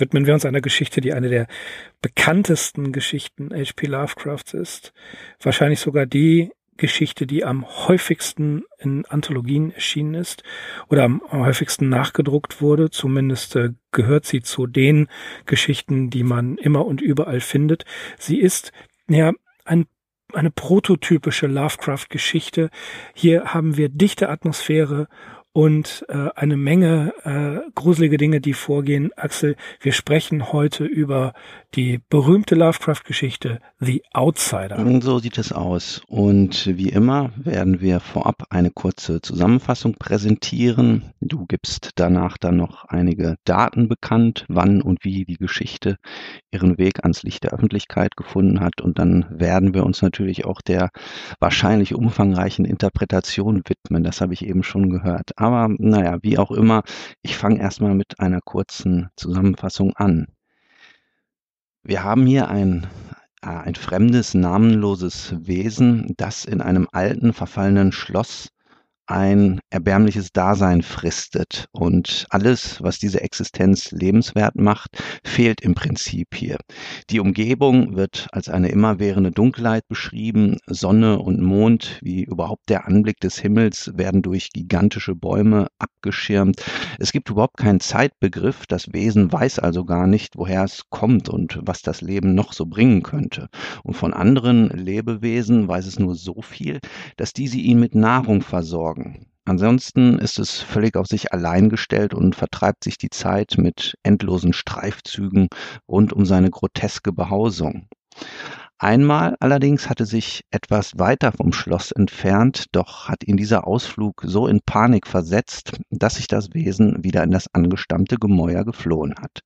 widmen wir uns einer Geschichte, die eine der bekanntesten Geschichten H.P. Lovecrafts ist. Wahrscheinlich sogar die Geschichte, die am häufigsten in Anthologien erschienen ist oder am häufigsten nachgedruckt wurde. Zumindest äh, gehört sie zu den Geschichten, die man immer und überall findet. Sie ist ja ein eine prototypische Lovecraft-Geschichte. Hier haben wir dichte Atmosphäre und äh, eine Menge äh, gruselige Dinge, die vorgehen. Axel, wir sprechen heute über die berühmte Lovecraft-Geschichte The Outsider. Und so sieht es aus. Und wie immer werden wir vorab eine kurze Zusammenfassung präsentieren. Du gibst danach dann noch einige Daten bekannt, wann und wie die Geschichte ihren Weg ans Licht der Öffentlichkeit gefunden hat. Und dann werden wir uns natürlich auch der wahrscheinlich umfangreichen Interpretation widmen. Das habe ich eben schon gehört. Aber naja, wie auch immer, ich fange erstmal mit einer kurzen Zusammenfassung an. Wir haben hier ein, äh, ein fremdes, namenloses Wesen, das in einem alten, verfallenen Schloss ein erbärmliches Dasein fristet. Und alles, was diese Existenz lebenswert macht, fehlt im Prinzip hier. Die Umgebung wird als eine immerwährende Dunkelheit beschrieben. Sonne und Mond, wie überhaupt der Anblick des Himmels, werden durch gigantische Bäume abgeschirmt. Es gibt überhaupt keinen Zeitbegriff. Das Wesen weiß also gar nicht, woher es kommt und was das Leben noch so bringen könnte. Und von anderen Lebewesen weiß es nur so viel, dass diese ihn mit Nahrung versorgen sorgen. Ansonsten ist es völlig auf sich allein gestellt und vertreibt sich die Zeit mit endlosen Streifzügen rund um seine groteske Behausung. Einmal allerdings hatte sich etwas weiter vom Schloss entfernt, doch hat ihn dieser Ausflug so in Panik versetzt, dass sich das Wesen wieder in das angestammte Gemäuer geflohen hat.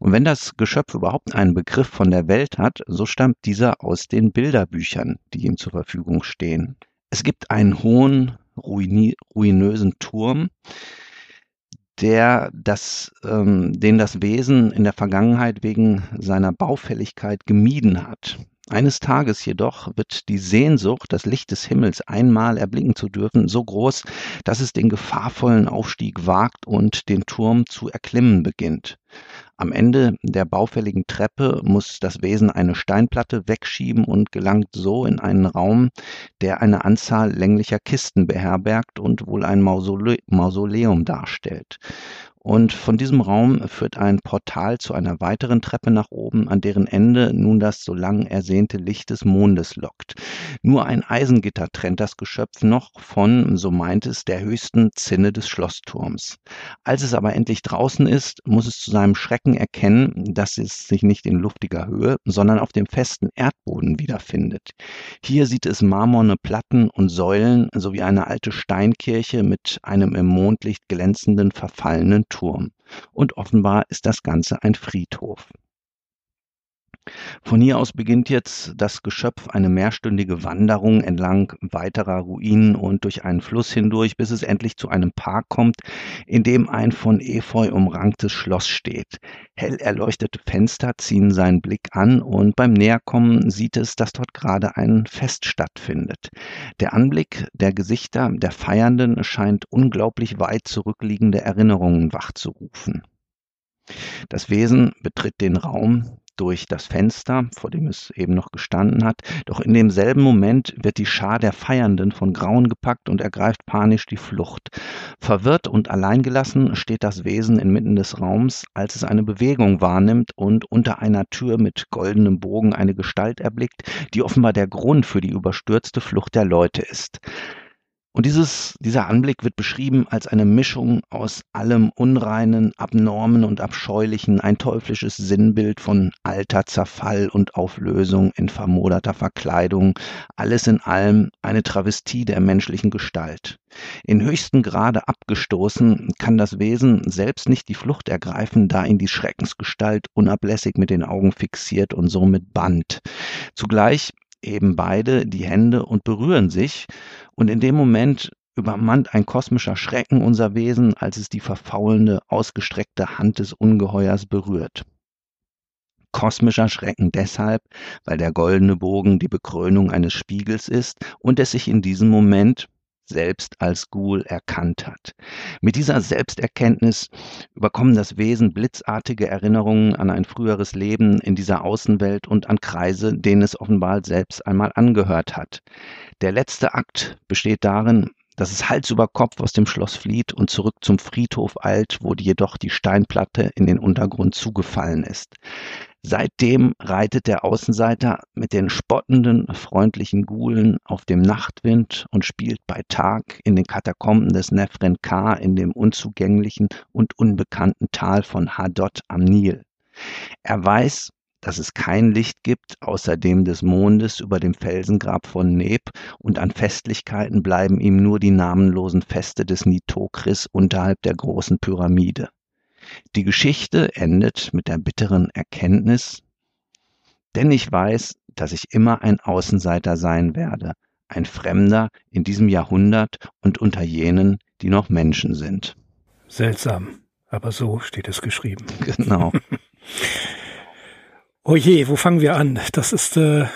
Und wenn das Geschöpf überhaupt einen Begriff von der Welt hat, so stammt dieser aus den Bilderbüchern, die ihm zur Verfügung stehen. Es gibt einen hohen, ruinösen Turm, der das, ähm, den das Wesen in der Vergangenheit wegen seiner Baufälligkeit gemieden hat. Eines Tages jedoch wird die Sehnsucht, das Licht des Himmels einmal erblicken zu dürfen, so groß, dass es den gefahrvollen Aufstieg wagt und den Turm zu erklimmen beginnt. Am Ende der baufälligen Treppe muss das Wesen eine Steinplatte wegschieben und gelangt so in einen Raum, der eine Anzahl länglicher Kisten beherbergt und wohl ein Mausole Mausoleum darstellt. Und von diesem Raum führt ein Portal zu einer weiteren Treppe nach oben, an deren Ende nun das so lang ersehnte Licht des Mondes lockt. Nur ein Eisengitter trennt das Geschöpf noch von, so meint es, der höchsten Zinne des Schlossturms. Als es aber endlich draußen ist, muss es zu seinem Schrecken erkennen, dass es sich nicht in luftiger Höhe, sondern auf dem festen Erdboden wiederfindet. Hier sieht es marmorne Platten und Säulen sowie eine alte Steinkirche mit einem im Mondlicht glänzenden, verfallenen Turm. Und offenbar ist das Ganze ein Friedhof. Von hier aus beginnt jetzt das Geschöpf eine mehrstündige Wanderung entlang weiterer Ruinen und durch einen Fluss hindurch, bis es endlich zu einem Park kommt, in dem ein von Efeu umranktes Schloss steht. Hell erleuchtete Fenster ziehen seinen Blick an und beim Näherkommen sieht es, dass dort gerade ein Fest stattfindet. Der Anblick der Gesichter der Feiernden scheint unglaublich weit zurückliegende Erinnerungen wachzurufen. Das Wesen betritt den Raum, durch das Fenster, vor dem es eben noch gestanden hat. Doch in demselben Moment wird die Schar der Feiernden von Grauen gepackt und ergreift panisch die Flucht. Verwirrt und alleingelassen steht das Wesen inmitten des Raums, als es eine Bewegung wahrnimmt und unter einer Tür mit goldenem Bogen eine Gestalt erblickt, die offenbar der Grund für die überstürzte Flucht der Leute ist. Und dieses, dieser Anblick wird beschrieben als eine Mischung aus allem Unreinen, Abnormen und Abscheulichen, ein teuflisches Sinnbild von alter Zerfall und Auflösung in vermoderter Verkleidung, alles in allem eine Travestie der menschlichen Gestalt. In höchstem Grade abgestoßen kann das Wesen selbst nicht die Flucht ergreifen, da ihn die Schreckensgestalt unablässig mit den Augen fixiert und somit bannt. Zugleich eben beide die Hände und berühren sich, und in dem Moment übermannt ein kosmischer Schrecken unser Wesen, als es die verfaulende, ausgestreckte Hand des Ungeheuers berührt. Kosmischer Schrecken deshalb, weil der goldene Bogen die Bekrönung eines Spiegels ist und es sich in diesem Moment selbst als Ghoul erkannt hat. Mit dieser Selbsterkenntnis überkommen das Wesen blitzartige Erinnerungen an ein früheres Leben in dieser Außenwelt und an Kreise, denen es offenbar selbst einmal angehört hat. Der letzte Akt besteht darin, dass es Hals über Kopf aus dem Schloss flieht und zurück zum Friedhof eilt, wo jedoch die Steinplatte in den Untergrund zugefallen ist. Seitdem reitet der Außenseiter mit den spottenden, freundlichen Gulen auf dem Nachtwind und spielt bei Tag in den Katakomben des Nefren K in dem unzugänglichen und unbekannten Tal von Hadot am Nil. Er weiß, dass es kein Licht gibt, außer dem des Mondes über dem Felsengrab von Neb, und an Festlichkeiten bleiben ihm nur die namenlosen Feste des Nitokris unterhalb der großen Pyramide. Die Geschichte endet mit der bitteren Erkenntnis, denn ich weiß, dass ich immer ein Außenseiter sein werde, ein Fremder in diesem Jahrhundert und unter jenen, die noch Menschen sind. Seltsam, aber so steht es geschrieben. Genau. oh je, wo fangen wir an? Das ist, äh,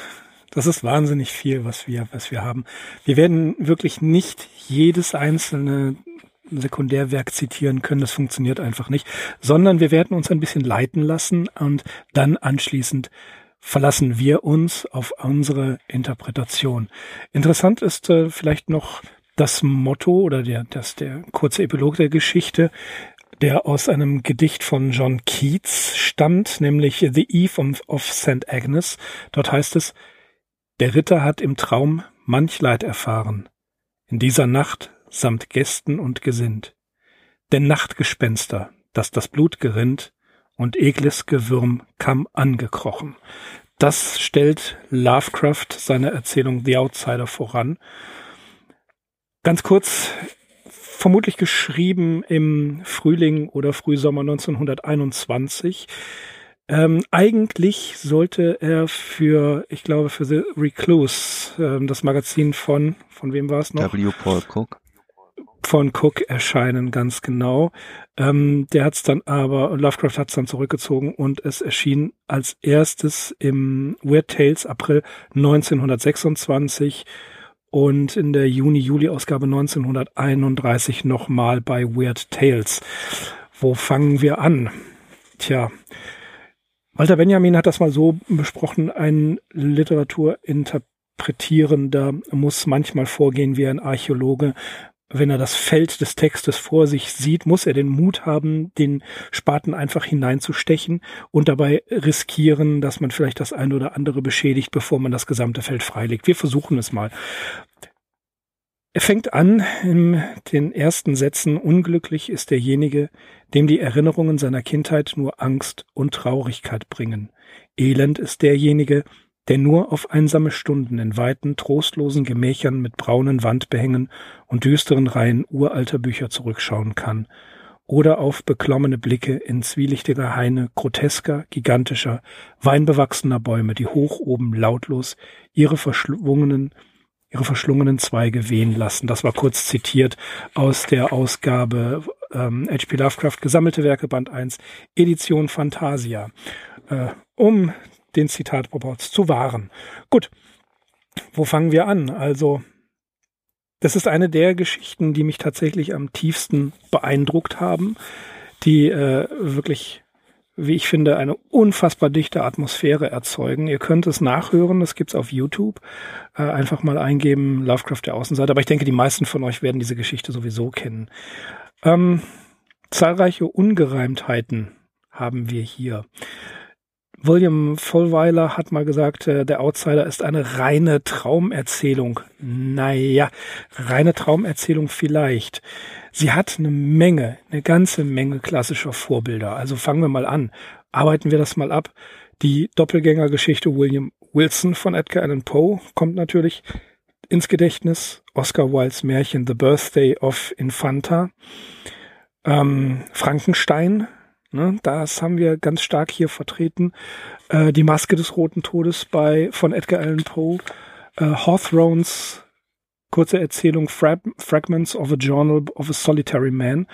das ist wahnsinnig viel, was wir, was wir haben. Wir werden wirklich nicht jedes einzelne Sekundärwerk zitieren können, das funktioniert einfach nicht, sondern wir werden uns ein bisschen leiten lassen und dann anschließend verlassen wir uns auf unsere Interpretation. Interessant ist äh, vielleicht noch das Motto oder der, das, der kurze Epilog der Geschichte, der aus einem Gedicht von John Keats stammt, nämlich The Eve of St. Agnes. Dort heißt es, der Ritter hat im Traum manch Leid erfahren. In dieser Nacht samt Gästen und Gesind. Denn Nachtgespenster, dass das Blut gerinnt und ekles Gewürm kam angekrochen. Das stellt Lovecraft seine Erzählung The Outsider voran. Ganz kurz, vermutlich geschrieben im Frühling oder Frühsommer 1921. Ähm, eigentlich sollte er für, ich glaube, für The Recluse, ähm, das Magazin von, von wem war es noch? W. Paul Cook von Cook erscheinen, ganz genau. Ähm, der hat es dann aber, Lovecraft hat es dann zurückgezogen und es erschien als erstes im Weird Tales April 1926 und in der Juni-Juli-Ausgabe 1931 nochmal bei Weird Tales. Wo fangen wir an? Tja, Walter Benjamin hat das mal so besprochen, ein Literaturinterpretierender muss manchmal vorgehen wie ein Archäologe, wenn er das Feld des Textes vor sich sieht, muss er den Mut haben, den Spaten einfach hineinzustechen und dabei riskieren, dass man vielleicht das eine oder andere beschädigt, bevor man das gesamte Feld freilegt. Wir versuchen es mal. Er fängt an in den ersten Sätzen, unglücklich ist derjenige, dem die Erinnerungen seiner Kindheit nur Angst und Traurigkeit bringen. Elend ist derjenige, der nur auf einsame Stunden in weiten, trostlosen Gemächern mit braunen Wandbehängen und düsteren Reihen uralter Bücher zurückschauen kann, oder auf beklommene Blicke in zwielichtiger Haine grotesker, gigantischer, weinbewachsener Bäume, die hoch oben lautlos ihre verschlungenen, ihre verschlungenen Zweige wehen lassen. Das war kurz zitiert aus der Ausgabe ähm, H.P. Lovecraft Gesammelte Werke Band 1 Edition Fantasia. Äh, um den Zitatproports zu wahren. Gut, wo fangen wir an? Also, das ist eine der Geschichten, die mich tatsächlich am tiefsten beeindruckt haben, die äh, wirklich, wie ich finde, eine unfassbar dichte Atmosphäre erzeugen. Ihr könnt es nachhören, das gibt's auf YouTube. Äh, einfach mal eingeben, Lovecraft der Außenseite. Aber ich denke, die meisten von euch werden diese Geschichte sowieso kennen. Ähm, zahlreiche Ungereimtheiten haben wir hier. William Vollweiler hat mal gesagt, äh, der Outsider ist eine reine Traumerzählung. Naja, reine Traumerzählung vielleicht. Sie hat eine Menge, eine ganze Menge klassischer Vorbilder. Also fangen wir mal an. Arbeiten wir das mal ab. Die Doppelgängergeschichte William Wilson von Edgar Allan Poe kommt natürlich ins Gedächtnis. Oscar Wildes Märchen The Birthday of Infanta. Ähm, Frankenstein Ne, das haben wir ganz stark hier vertreten. Äh, die Maske des Roten Todes bei von Edgar Allan Poe. Äh, Hawthornes kurze Erzählung Fra Fragments of a Journal of a Solitary Man,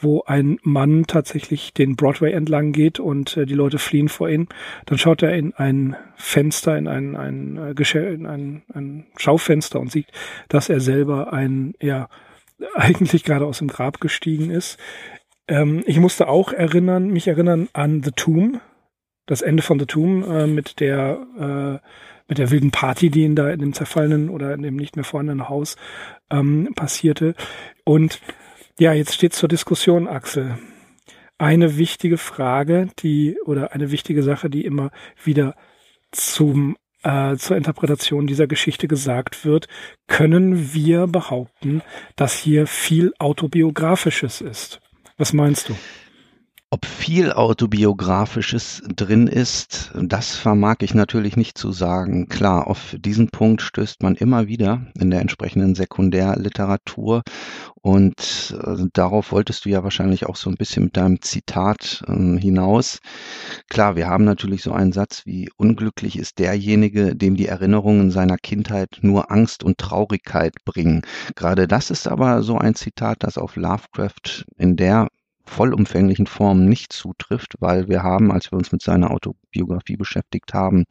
wo ein Mann tatsächlich den Broadway entlang geht und äh, die Leute fliehen vor ihm. Dann schaut er in ein Fenster, in ein, ein, äh, in ein, ein Schaufenster und sieht, dass er selber ein, ja, eigentlich gerade aus dem Grab gestiegen ist. Ähm, ich musste auch erinnern, mich erinnern an The Tomb, das Ende von The Tomb äh, mit der äh, mit der wilden Party, die in da in dem zerfallenen oder in dem nicht mehr vorhandenen Haus ähm, passierte. Und ja, jetzt steht zur Diskussion, Axel. Eine wichtige Frage, die oder eine wichtige Sache, die immer wieder zum äh, zur Interpretation dieser Geschichte gesagt wird, können wir behaupten, dass hier viel autobiografisches ist. Was meinst du? Ob viel Autobiografisches drin ist, das vermag ich natürlich nicht zu sagen. Klar, auf diesen Punkt stößt man immer wieder in der entsprechenden Sekundärliteratur. Und äh, darauf wolltest du ja wahrscheinlich auch so ein bisschen mit deinem Zitat äh, hinaus. Klar, wir haben natürlich so einen Satz wie unglücklich ist derjenige, dem die Erinnerungen seiner Kindheit nur Angst und Traurigkeit bringen. Gerade das ist aber so ein Zitat, das auf Lovecraft in der vollumfänglichen Form nicht zutrifft, weil wir haben, als wir uns mit seiner Autobiografie beschäftigt haben,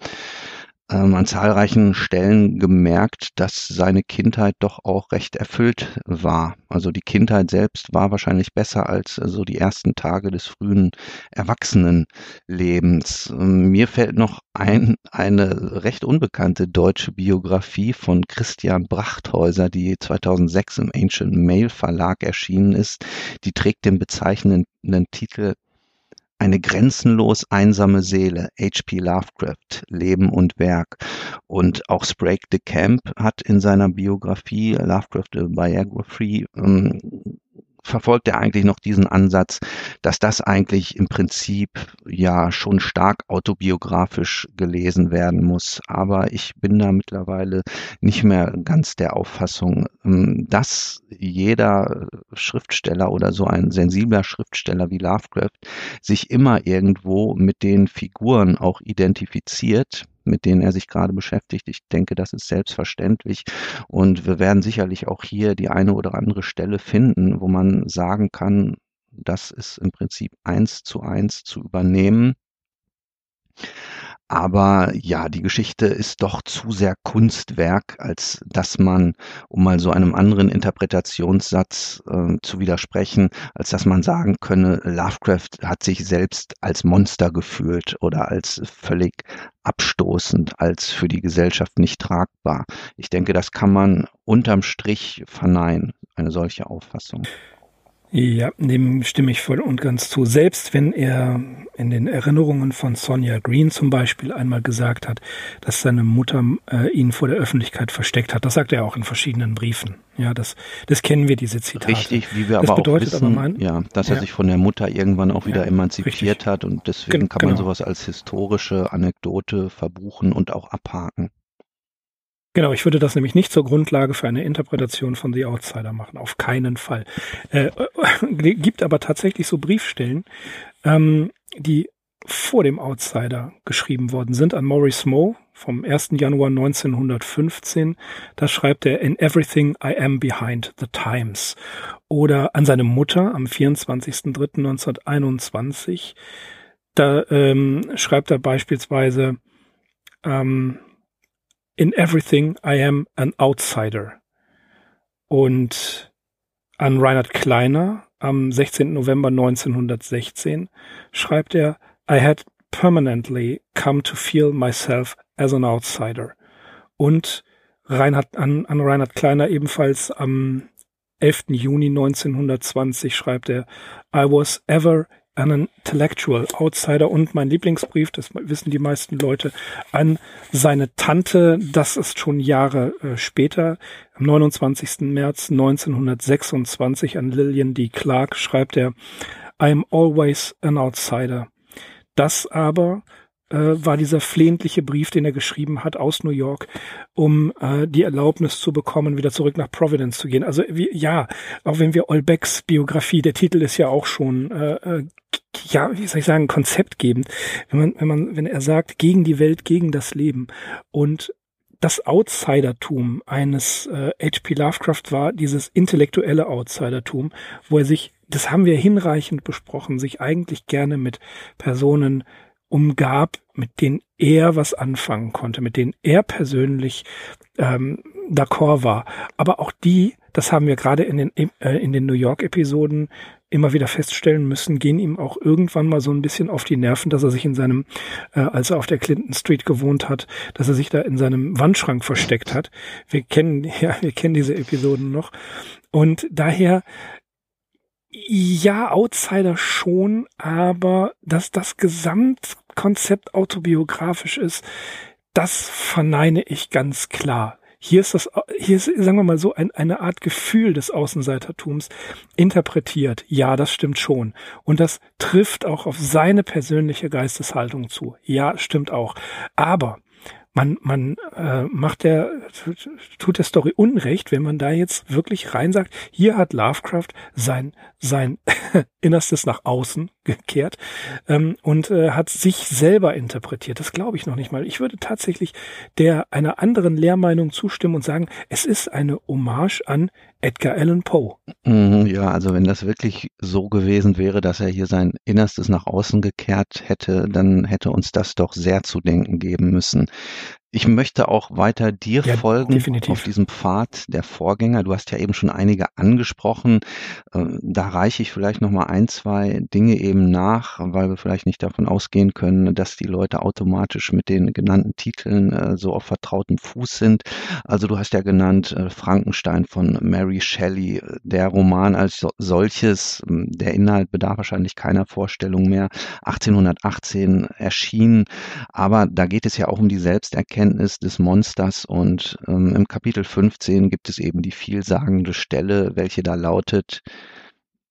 ähm, an zahlreichen Stellen gemerkt, dass seine Kindheit doch auch recht erfüllt war. Also die Kindheit selbst war wahrscheinlich besser als so die ersten Tage des frühen Erwachsenenlebens. Ähm, mir fällt noch ein, eine recht unbekannte deutsche Biografie von Christian Brachthäuser, die 2006 im Ancient Mail Verlag erschienen ist. Die trägt den bezeichnenden Titel eine grenzenlos einsame Seele, H.P. Lovecraft, Leben und Werk. Und auch Sprague de Camp hat in seiner Biografie Lovecraft Biography ähm, verfolgt er eigentlich noch diesen Ansatz, dass das eigentlich im Prinzip ja schon stark autobiografisch gelesen werden muss. Aber ich bin da mittlerweile nicht mehr ganz der Auffassung, ähm, dass jeder Schriftsteller oder so ein sensibler Schriftsteller wie Lovecraft sich immer irgendwo mit den Figuren auch identifiziert mit denen er sich gerade beschäftigt. Ich denke, das ist selbstverständlich. Und wir werden sicherlich auch hier die eine oder andere Stelle finden, wo man sagen kann, das ist im Prinzip eins zu eins zu übernehmen. Aber ja, die Geschichte ist doch zu sehr Kunstwerk, als dass man, um mal so einem anderen Interpretationssatz äh, zu widersprechen, als dass man sagen könne, Lovecraft hat sich selbst als Monster gefühlt oder als völlig abstoßend, als für die Gesellschaft nicht tragbar. Ich denke, das kann man unterm Strich verneinen, eine solche Auffassung. Ja, dem stimme ich voll und ganz zu. Selbst wenn er in den Erinnerungen von Sonja Green zum Beispiel einmal gesagt hat, dass seine Mutter äh, ihn vor der Öffentlichkeit versteckt hat. Das sagt er auch in verschiedenen Briefen. Ja, das, das kennen wir, diese Zitate. Richtig, wie wir das aber auch wissen, aber mein, ja, dass er ja. sich von der Mutter irgendwann auch wieder ja, emanzipiert richtig. hat und deswegen Gen kann man genau. sowas als historische Anekdote verbuchen und auch abhaken. Genau, ich würde das nämlich nicht zur Grundlage für eine Interpretation von The Outsider machen, auf keinen Fall. Äh, äh, gibt aber tatsächlich so Briefstellen, ähm, die vor dem Outsider geschrieben worden sind an Maurice Moe vom 1. Januar 1915. Da schreibt er In Everything I Am Behind the Times. Oder an seine Mutter am 24.03.1921. Da ähm, schreibt er beispielsweise, ähm, In everything I am an outsider. Und an Reinhard Kleiner am 16. November 1916 schreibt er, I had permanently come to feel myself as an outsider. Und Reinhard, an, an Reinhard Kleiner ebenfalls am 11. Juni 1920 schreibt er, I was ever an Intellectual Outsider und mein Lieblingsbrief, das wissen die meisten Leute, an seine Tante. Das ist schon Jahre äh, später. Am 29. März 1926 an Lillian D. Clark schreibt er, I am always an outsider. Das aber äh, war dieser flehentliche Brief, den er geschrieben hat aus New York, um äh, die Erlaubnis zu bekommen, wieder zurück nach Providence zu gehen. Also wie, ja, auch wenn wir Olbecks Biografie, der Titel ist ja auch schon, äh, äh, ja, wie soll ich sagen, konzeptgebend. Wenn man, wenn man, wenn er sagt, gegen die Welt, gegen das Leben und das Outsidertum eines äh, H.P. Lovecraft war dieses intellektuelle Outsidertum, wo er sich, das haben wir hinreichend besprochen, sich eigentlich gerne mit Personen umgab, mit denen er was anfangen konnte, mit denen er persönlich ähm, d'accord war. Aber auch die, das haben wir gerade in den, äh, in den New York-Episoden immer wieder feststellen müssen, gehen ihm auch irgendwann mal so ein bisschen auf die Nerven, dass er sich in seinem, äh, als er auf der Clinton Street gewohnt hat, dass er sich da in seinem Wandschrank versteckt hat. Wir kennen, ja, wir kennen diese Episoden noch. Und daher ja, Outsider schon, aber dass das Gesamtkonzept autobiografisch ist, das verneine ich ganz klar. Hier ist das, hier ist, sagen wir mal so, ein, eine Art Gefühl des Außenseitertums interpretiert. Ja, das stimmt schon. Und das trifft auch auf seine persönliche Geisteshaltung zu. Ja, stimmt auch. Aber man, man äh, macht der, tut der Story Unrecht, wenn man da jetzt wirklich rein sagt, hier hat Lovecraft sein, sein Innerstes nach außen gekehrt ähm, und äh, hat sich selber interpretiert. Das glaube ich noch nicht mal. Ich würde tatsächlich der einer anderen Lehrmeinung zustimmen und sagen, es ist eine Hommage an Edgar Allan Poe. Mhm, ja, also wenn das wirklich so gewesen wäre, dass er hier sein Innerstes nach außen gekehrt hätte, dann hätte uns das doch sehr zu denken geben müssen. Ich möchte auch weiter dir ja, folgen definitiv. auf diesem Pfad der Vorgänger. Du hast ja eben schon einige angesprochen. Ähm, da reiche ich vielleicht noch mal ein, zwei Dinge eben nach, weil wir vielleicht nicht davon ausgehen können, dass die Leute automatisch mit den genannten Titeln äh, so auf vertrautem Fuß sind. Also du hast ja genannt äh, Frankenstein von Mary Shelley. Der Roman als solches, ähm, der Inhalt bedarf wahrscheinlich keiner Vorstellung mehr. 1818 erschienen, aber da geht es ja auch um die Selbsterkenntnis Erkenntnis des Monsters und ähm, im Kapitel 15 gibt es eben die vielsagende Stelle, welche da lautet,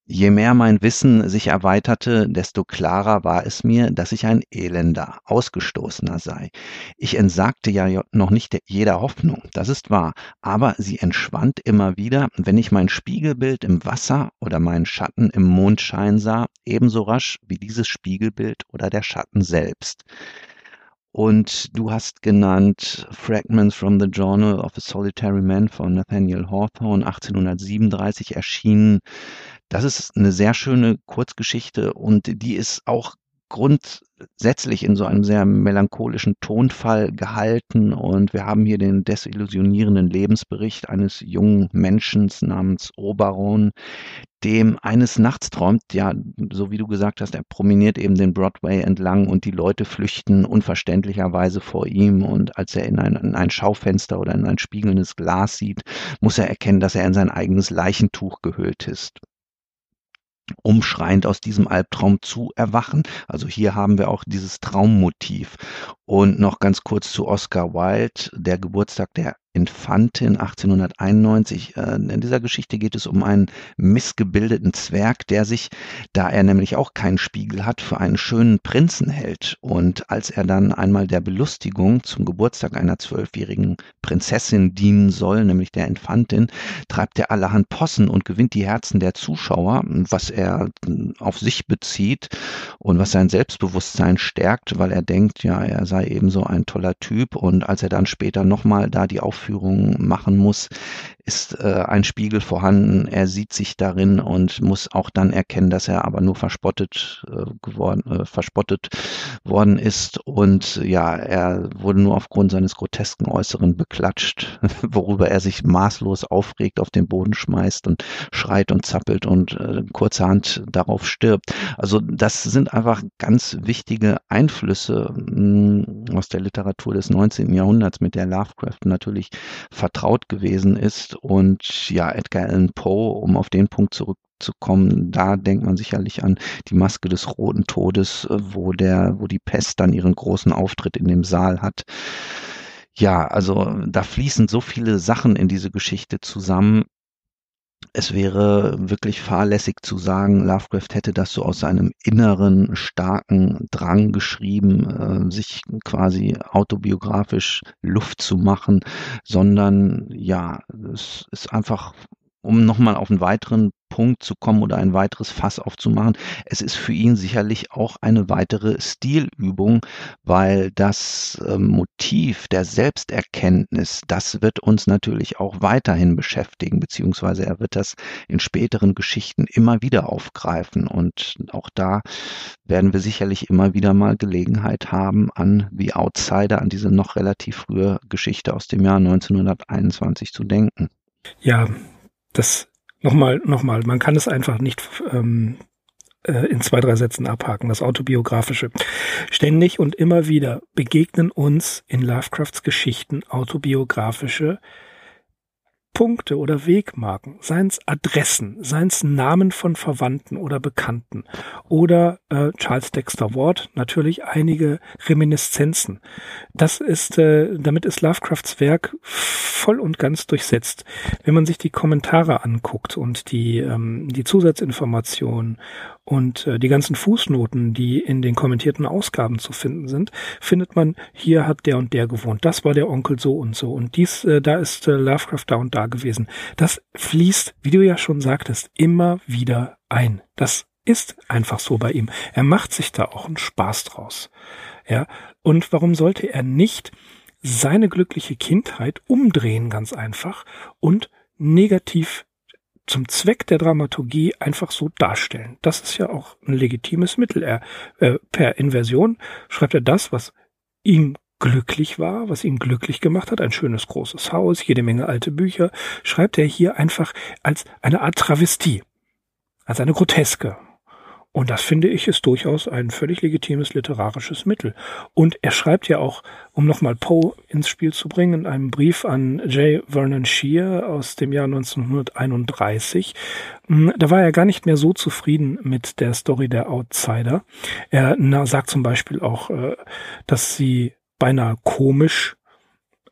Je mehr mein Wissen sich erweiterte, desto klarer war es mir, dass ich ein Elender, Ausgestoßener sei. Ich entsagte ja noch nicht jeder Hoffnung, das ist wahr, aber sie entschwand immer wieder, wenn ich mein Spiegelbild im Wasser oder meinen Schatten im Mondschein sah, ebenso rasch wie dieses Spiegelbild oder der Schatten selbst. Und du hast genannt Fragments from the Journal of a Solitary Man von Nathaniel Hawthorne, 1837 erschienen. Das ist eine sehr schöne Kurzgeschichte und die ist auch grundsätzlich in so einem sehr melancholischen Tonfall gehalten. Und wir haben hier den desillusionierenden Lebensbericht eines jungen Menschen namens Oberon, dem eines Nachts träumt, ja, so wie du gesagt hast, er promeniert eben den Broadway entlang und die Leute flüchten unverständlicherweise vor ihm. Und als er in ein, in ein Schaufenster oder in ein spiegelndes Glas sieht, muss er erkennen, dass er in sein eigenes Leichentuch gehüllt ist umschreiend aus diesem Albtraum zu erwachen. Also hier haben wir auch dieses Traummotiv. Und noch ganz kurz zu Oscar Wilde, der Geburtstag der Infantin 1891. Äh, in dieser Geschichte geht es um einen missgebildeten Zwerg, der sich, da er nämlich auch keinen Spiegel hat, für einen schönen Prinzen hält. Und als er dann einmal der Belustigung zum Geburtstag einer zwölfjährigen Prinzessin dienen soll, nämlich der Infantin, treibt er allerhand Possen und gewinnt die Herzen der Zuschauer, was er auf sich bezieht und was sein Selbstbewusstsein stärkt, weil er denkt, ja, er sei eben so ein toller Typ. Und als er dann später nochmal da die Aufführung Ausführungen machen muss, ist äh, ein Spiegel vorhanden. Er sieht sich darin und muss auch dann erkennen, dass er aber nur verspottet äh, geworden, äh, verspottet worden ist. Und ja, er wurde nur aufgrund seines grotesken Äußeren beklatscht, worüber er sich maßlos aufregt, auf den Boden schmeißt und schreit und zappelt und äh, kurzerhand darauf stirbt. Also das sind einfach ganz wichtige Einflüsse mh, hm, aus der Literatur des 19. Jahrhunderts, mit der Lovecraft natürlich vertraut gewesen ist. Und ja, Edgar Allan Poe, um auf den Punkt zurück zurückzukommen, da denkt man sicherlich an die Maske des Roten Todes, äh, wo der, wo die Pest dann ihren großen Auftritt in dem Saal hat. Ja, also da fließen so viele Sachen in diese Geschichte zusammen es wäre wirklich fahrlässig zu sagen, Lovecraft hätte das so aus seinem inneren starken Drang geschrieben, äh, sich quasi autobiografisch Luft zu machen, sondern ja, es ist einfach um nochmal auf einen weiteren Punkt zu kommen oder ein weiteres Fass aufzumachen. Es ist für ihn sicherlich auch eine weitere Stilübung, weil das äh, Motiv der Selbsterkenntnis, das wird uns natürlich auch weiterhin beschäftigen, beziehungsweise er wird das in späteren Geschichten immer wieder aufgreifen. Und auch da werden wir sicherlich immer wieder mal Gelegenheit haben, an The Outsider, an diese noch relativ frühe Geschichte aus dem Jahr 1921 zu denken. Ja, das nochmal, nochmal, man kann es einfach nicht ähm, äh, in zwei, drei Sätzen abhaken, das autobiografische. Ständig und immer wieder begegnen uns in Lovecrafts Geschichten autobiografische Punkte oder Wegmarken, seins Adressen, seins Namen von Verwandten oder Bekannten oder äh, Charles Dexter Ward natürlich einige Reminiszenzen. Das ist, äh, damit ist Lovecrafts Werk voll und ganz durchsetzt. Wenn man sich die Kommentare anguckt und die ähm, die Zusatzinformationen und äh, die ganzen Fußnoten, die in den kommentierten Ausgaben zu finden sind, findet man, hier hat der und der gewohnt, das war der Onkel so und so und dies, äh, da ist äh, Lovecraft da und da gewesen. Das fließt, wie du ja schon sagtest, immer wieder ein. Das ist einfach so bei ihm. Er macht sich da auch einen Spaß draus. Ja, und warum sollte er nicht seine glückliche Kindheit umdrehen, ganz einfach, und negativ zum Zweck der Dramaturgie einfach so darstellen. Das ist ja auch ein legitimes Mittel. Er, äh, per Inversion schreibt er das, was ihm glücklich war, was ihn glücklich gemacht hat, ein schönes großes Haus, jede Menge alte Bücher, schreibt er hier einfach als eine Art Travestie, als eine Groteske. Und das finde ich ist durchaus ein völlig legitimes literarisches Mittel. Und er schreibt ja auch, um nochmal Poe ins Spiel zu bringen, in einem Brief an J. Vernon Shear aus dem Jahr 1931. Hm, da war er gar nicht mehr so zufrieden mit der Story der Outsider. Er sagt zum Beispiel auch, äh, dass sie beinahe komisch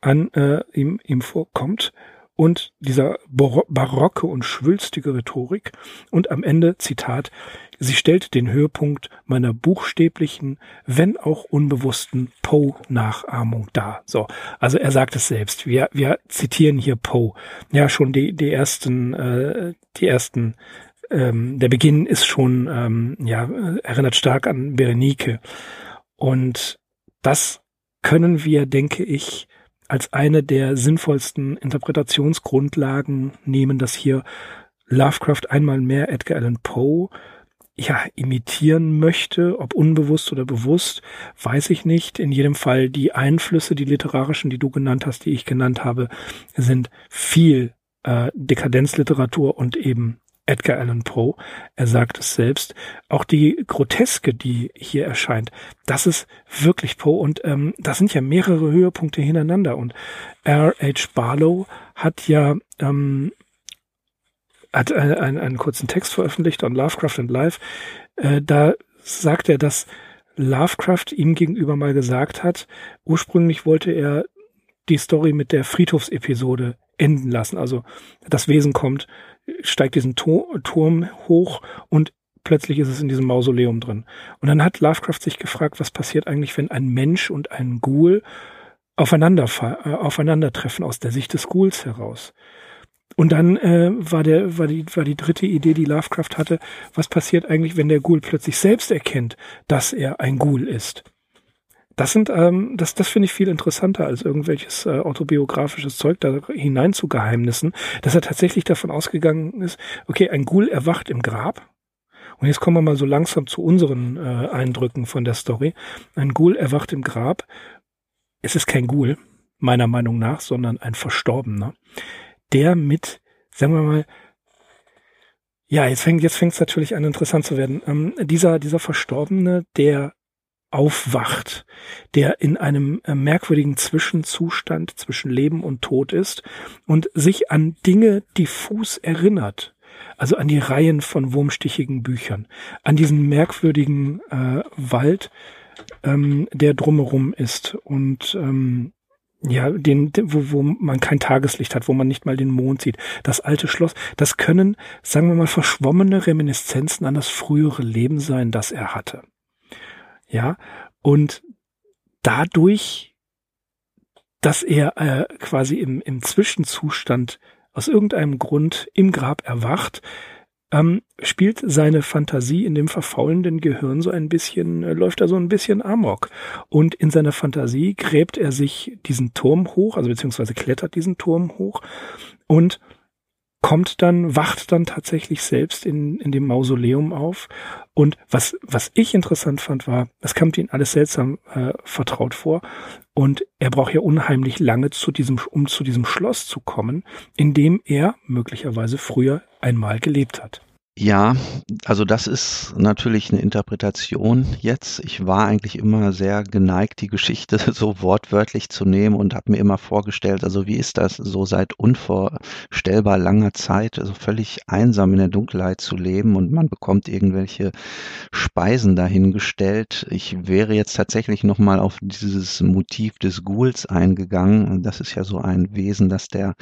an äh, ihm, ihm vorkommt und dieser barocke und schwülstige Rhetorik und am Ende Zitat Sie stellt den Höhepunkt meiner buchstäblichen, wenn auch unbewussten Poe-Nachahmung dar. So, also er sagt es selbst. Wir, wir zitieren hier Poe. Ja, schon die, die ersten, äh, die ersten, ähm, der Beginn ist schon, ähm, ja, erinnert stark an Berenike. Und das können wir, denke ich, als eine der sinnvollsten Interpretationsgrundlagen nehmen, dass hier Lovecraft einmal mehr Edgar Allan Poe ja, imitieren möchte, ob unbewusst oder bewusst, weiß ich nicht. In jedem Fall die Einflüsse, die literarischen, die du genannt hast, die ich genannt habe, sind viel äh, Dekadenzliteratur und eben Edgar Allan Poe. Er sagt es selbst. Auch die Groteske, die hier erscheint, das ist wirklich Poe und ähm, das sind ja mehrere Höhepunkte hintereinander und R.H. Barlow hat ja ähm, hat einen, einen, einen kurzen Text veröffentlicht on Lovecraft and Life. Äh, da sagt er, dass Lovecraft ihm gegenüber mal gesagt hat, ursprünglich wollte er die Story mit der Friedhofsepisode enden lassen. Also das Wesen kommt, steigt diesen Turm hoch und plötzlich ist es in diesem Mausoleum drin. Und dann hat Lovecraft sich gefragt, was passiert eigentlich, wenn ein Mensch und ein Ghoul aufeinander, äh, aufeinandertreffen aus der Sicht des Ghouls heraus. Und dann äh, war der war die war die dritte Idee, die Lovecraft hatte. Was passiert eigentlich, wenn der Ghoul plötzlich selbst erkennt, dass er ein Ghoul ist? Das sind ähm, das das finde ich viel interessanter als irgendwelches äh, autobiografisches Zeug da hinein zu Geheimnissen, dass er tatsächlich davon ausgegangen ist, okay, ein Ghoul erwacht im Grab. Und jetzt kommen wir mal so langsam zu unseren äh, Eindrücken von der Story. Ein Ghoul erwacht im Grab. Es ist kein Ghoul, meiner Meinung nach, sondern ein Verstorbener der mit, sagen wir mal, ja, jetzt fängt jetzt fängt es natürlich an interessant zu werden. Ähm, dieser dieser Verstorbene, der aufwacht, der in einem äh, merkwürdigen Zwischenzustand zwischen Leben und Tod ist und sich an Dinge diffus erinnert. also an die Reihen von wurmstichigen Büchern, an diesen merkwürdigen äh, Wald, ähm, der drumherum ist und ähm, ja, den, wo, wo man kein Tageslicht hat, wo man nicht mal den Mond sieht. Das alte Schloss, das können, sagen wir mal, verschwommene Reminiszenzen an das frühere Leben sein, das er hatte. Ja, und dadurch, dass er äh, quasi im, im Zwischenzustand aus irgendeinem Grund im Grab erwacht, ähm, spielt seine Fantasie in dem verfaulenden Gehirn so ein bisschen, äh, läuft er so ein bisschen amok. Und in seiner Fantasie gräbt er sich diesen Turm hoch, also beziehungsweise klettert diesen Turm hoch und kommt dann, wacht dann tatsächlich selbst in, in dem Mausoleum auf. Und was, was ich interessant fand, war, es kam ihm alles seltsam äh, vertraut vor. Und er braucht ja unheimlich lange zu diesem, um zu diesem Schloss zu kommen, in dem er möglicherweise früher einmal gelebt hat. Ja, also das ist natürlich eine Interpretation jetzt. Ich war eigentlich immer sehr geneigt, die Geschichte so wortwörtlich zu nehmen und habe mir immer vorgestellt, also wie ist das, so seit unvorstellbar langer Zeit, also völlig einsam in der Dunkelheit zu leben und man bekommt irgendwelche Speisen dahingestellt. Ich wäre jetzt tatsächlich nochmal auf dieses Motiv des Ghouls eingegangen. Das ist ja so ein Wesen, das der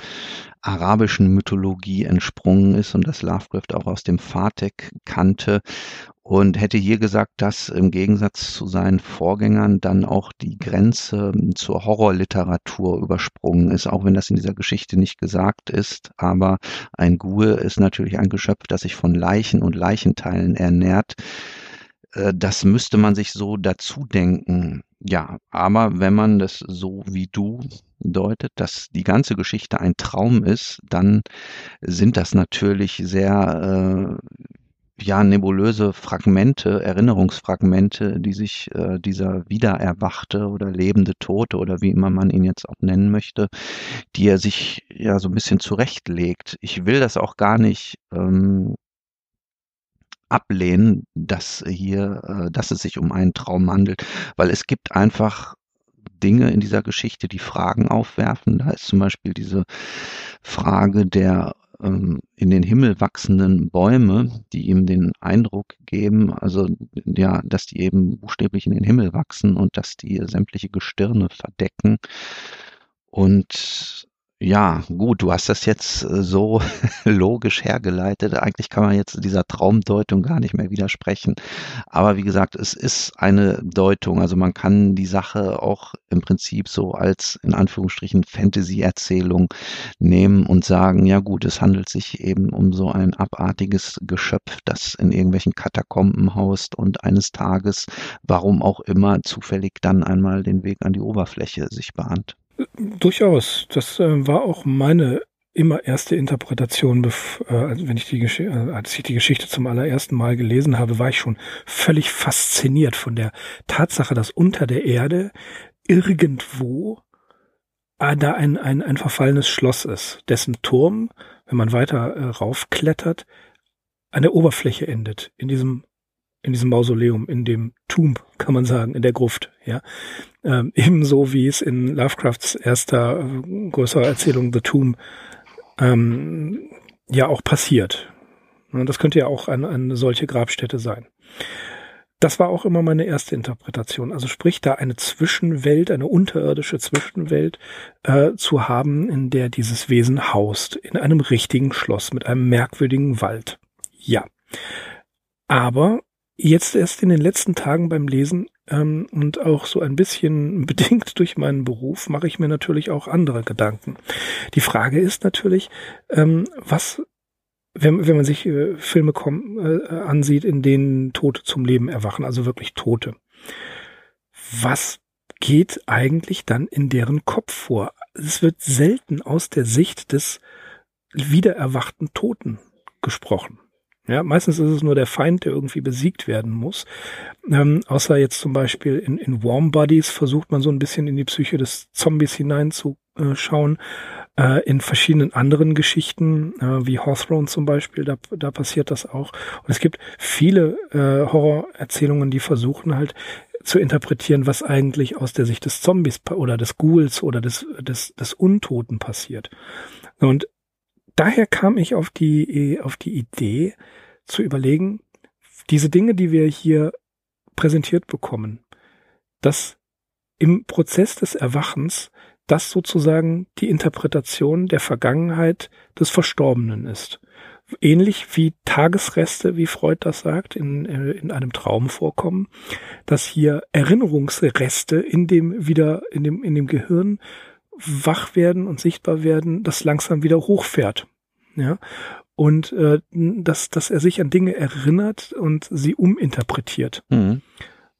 arabischen Mythologie entsprungen ist und das Lovecraft auch aus dem Fatek kannte und hätte hier gesagt, dass im Gegensatz zu seinen Vorgängern dann auch die Grenze zur Horrorliteratur übersprungen ist, auch wenn das in dieser Geschichte nicht gesagt ist. Aber ein Ghoul ist natürlich ein Geschöpf, das sich von Leichen und Leichenteilen ernährt. Äh, das müsste man sich so dazu denken. Ja, aber wenn man das so wie du deutet, dass die ganze Geschichte ein Traum ist, dann sind das natürlich sehr äh, ja nebulöse Fragmente, Erinnerungsfragmente, die sich äh, dieser wiedererwachte oder lebende Tote oder wie immer man ihn jetzt auch nennen möchte, die er sich ja so ein bisschen zurechtlegt. Ich will das auch gar nicht ähm, ablehnen, dass hier, äh, dass es sich um einen Traum handelt, weil es gibt einfach Dinge in dieser Geschichte, die Fragen aufwerfen. Da ist zum Beispiel diese Frage der ähm, in den Himmel wachsenden Bäume, die ihm den Eindruck geben, also ja, dass die eben buchstäblich in den Himmel wachsen und dass die sämtliche Gestirne verdecken. Und ja, gut, du hast das jetzt äh, so logisch hergeleitet. Eigentlich kann man jetzt dieser Traumdeutung gar nicht mehr widersprechen. Aber wie gesagt, es ist eine Deutung. Also man kann die Sache auch im Prinzip so als in Anführungsstrichen Fantasy-Erzählung nehmen und sagen, ja gut, es handelt sich eben um so ein abartiges Geschöpf, das in irgendwelchen Katakomben haust und eines Tages, warum auch immer, zufällig dann einmal den Weg an die Oberfläche sich bahnt. Durchaus. Das äh, war auch meine immer erste Interpretation, äh, wenn ich die äh, als ich die Geschichte zum allerersten Mal gelesen habe, war ich schon völlig fasziniert von der Tatsache, dass unter der Erde irgendwo äh, da ein, ein, ein verfallenes Schloss ist, dessen Turm, wenn man weiter äh, raufklettert, an der Oberfläche endet, in diesem in diesem Mausoleum, in dem Tomb, kann man sagen, in der Gruft, ja. Ähm, ebenso wie es in Lovecrafts erster äh, größerer Erzählung The Tomb ähm, ja auch passiert. Und das könnte ja auch eine, eine solche Grabstätte sein. Das war auch immer meine erste Interpretation. Also sprich, da eine Zwischenwelt, eine unterirdische Zwischenwelt äh, zu haben, in der dieses Wesen haust, in einem richtigen Schloss mit einem merkwürdigen Wald. Ja. Aber jetzt erst in den letzten Tagen beim Lesen ähm, und auch so ein bisschen bedingt durch meinen Beruf mache ich mir natürlich auch andere Gedanken. Die Frage ist natürlich, ähm, was, wenn, wenn man sich äh, Filme kommen, äh, ansieht, in denen Tote zum Leben erwachen, also wirklich Tote. Was geht eigentlich dann in deren Kopf vor? Es wird selten aus der Sicht des wiedererwachten Toten gesprochen. Ja, meistens ist es nur der Feind, der irgendwie besiegt werden muss. Ähm, außer jetzt zum Beispiel in, in Warm Bodies versucht man so ein bisschen in die Psyche des Zombies hineinzuschauen. Äh, in verschiedenen anderen Geschichten, äh, wie Hawthorne zum Beispiel, da, da passiert das auch. Und es gibt viele äh, Horrorerzählungen, die versuchen halt zu interpretieren, was eigentlich aus der Sicht des Zombies oder des Ghouls oder des, des, des Untoten passiert. Und daher kam ich auf die, auf die Idee zu überlegen, diese Dinge, die wir hier präsentiert bekommen, dass im Prozess des Erwachens das sozusagen die Interpretation der Vergangenheit des Verstorbenen ist. Ähnlich wie Tagesreste, wie Freud das sagt, in, äh, in einem Traum vorkommen, dass hier Erinnerungsreste in dem wieder, in dem, in dem Gehirn wach werden und sichtbar werden, das langsam wieder hochfährt. Ja. Und äh, dass, dass er sich an Dinge erinnert und sie uminterpretiert. Mhm.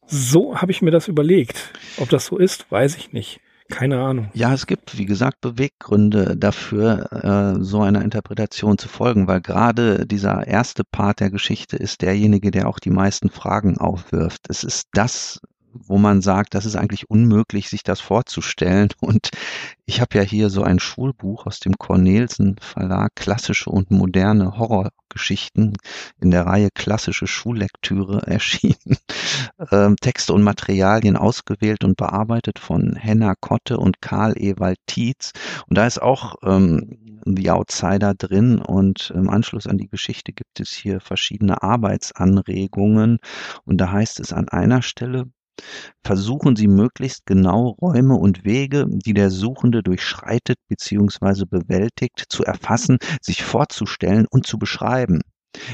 So habe ich mir das überlegt. Ob das so ist, weiß ich nicht. Keine Ahnung. Ja, es gibt, wie gesagt, Beweggründe dafür, äh, so einer Interpretation zu folgen, weil gerade dieser erste Part der Geschichte ist derjenige, der auch die meisten Fragen aufwirft. Es ist das, wo man sagt, das ist eigentlich unmöglich, sich das vorzustellen. Und ich habe ja hier so ein Schulbuch aus dem Cornelsen Verlag, klassische und moderne Horrorgeschichten in der Reihe klassische Schullektüre erschienen. Ähm, Texte und Materialien ausgewählt und bearbeitet von Henna Kotte und Karl Ewald Tietz. Und da ist auch ähm, The Outsider drin und im Anschluss an die Geschichte gibt es hier verschiedene Arbeitsanregungen. Und da heißt es an einer Stelle, Versuchen Sie möglichst genau Räume und Wege, die der Suchende durchschreitet bzw. bewältigt, zu erfassen, sich vorzustellen und zu beschreiben.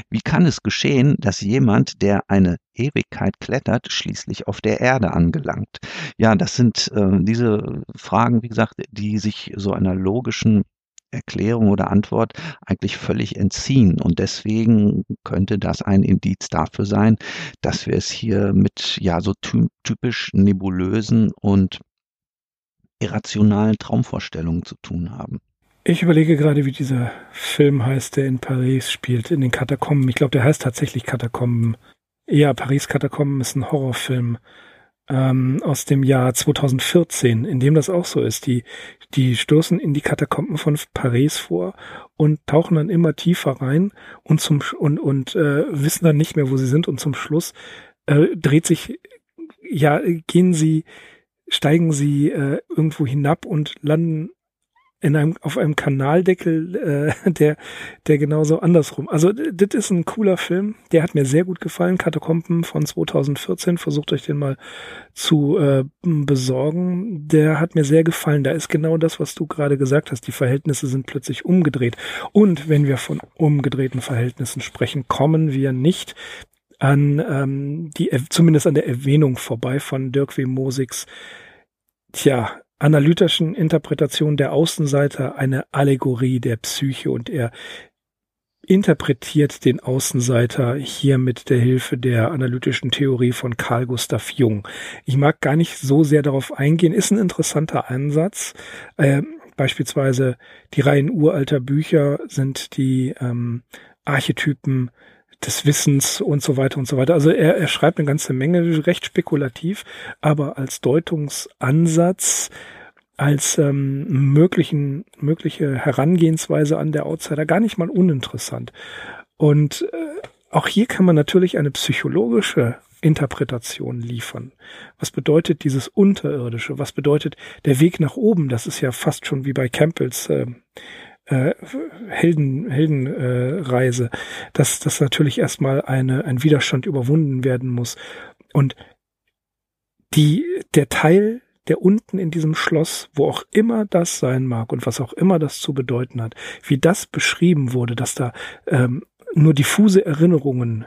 Wie kann es geschehen, dass jemand, der eine Ewigkeit klettert, schließlich auf der Erde angelangt? Ja, das sind äh, diese Fragen, wie gesagt, die sich so einer logischen Erklärung oder Antwort eigentlich völlig entziehen. Und deswegen könnte das ein Indiz dafür sein, dass wir es hier mit ja so typisch nebulösen und irrationalen Traumvorstellungen zu tun haben. Ich überlege gerade, wie dieser Film heißt, der in Paris spielt, in den Katakomben. Ich glaube, der heißt tatsächlich Katakomben. Ja, Paris Katakomben ist ein Horrorfilm ähm, aus dem Jahr 2014, in dem das auch so ist. Die, die stoßen in die Katakomben von Paris vor und tauchen dann immer tiefer rein und zum und und äh, wissen dann nicht mehr, wo sie sind und zum Schluss äh, dreht sich ja gehen sie steigen sie äh, irgendwo hinab und landen in einem, auf einem Kanaldeckel, äh, der, der genauso andersrum. Also, das ist ein cooler Film. Der hat mir sehr gut gefallen. Katakomben von 2014. Versucht euch den mal zu äh, besorgen. Der hat mir sehr gefallen. Da ist genau das, was du gerade gesagt hast. Die Verhältnisse sind plötzlich umgedreht. Und wenn wir von umgedrehten Verhältnissen sprechen, kommen wir nicht an ähm, die, zumindest an der Erwähnung vorbei von Dirk W. Mosigs Tja, analytischen Interpretation der Außenseiter eine Allegorie der Psyche und er interpretiert den Außenseiter hier mit der Hilfe der analytischen Theorie von Carl Gustav Jung. Ich mag gar nicht so sehr darauf eingehen, ist ein interessanter Ansatz. Äh, beispielsweise die Reihen uralter Bücher sind die ähm, Archetypen des Wissens und so weiter und so weiter. Also er, er schreibt eine ganze Menge, recht spekulativ, aber als Deutungsansatz, als ähm, möglichen, mögliche Herangehensweise an der Outsider gar nicht mal uninteressant. Und äh, auch hier kann man natürlich eine psychologische Interpretation liefern. Was bedeutet dieses Unterirdische? Was bedeutet der Weg nach oben? Das ist ja fast schon wie bei Campbells äh, äh, Helden, Heldenreise, äh, dass, dass natürlich erstmal eine, ein Widerstand überwunden werden muss. Und die, der Teil, der unten in diesem Schloss, wo auch immer das sein mag und was auch immer das zu bedeuten hat, wie das beschrieben wurde, dass da ähm, nur diffuse Erinnerungen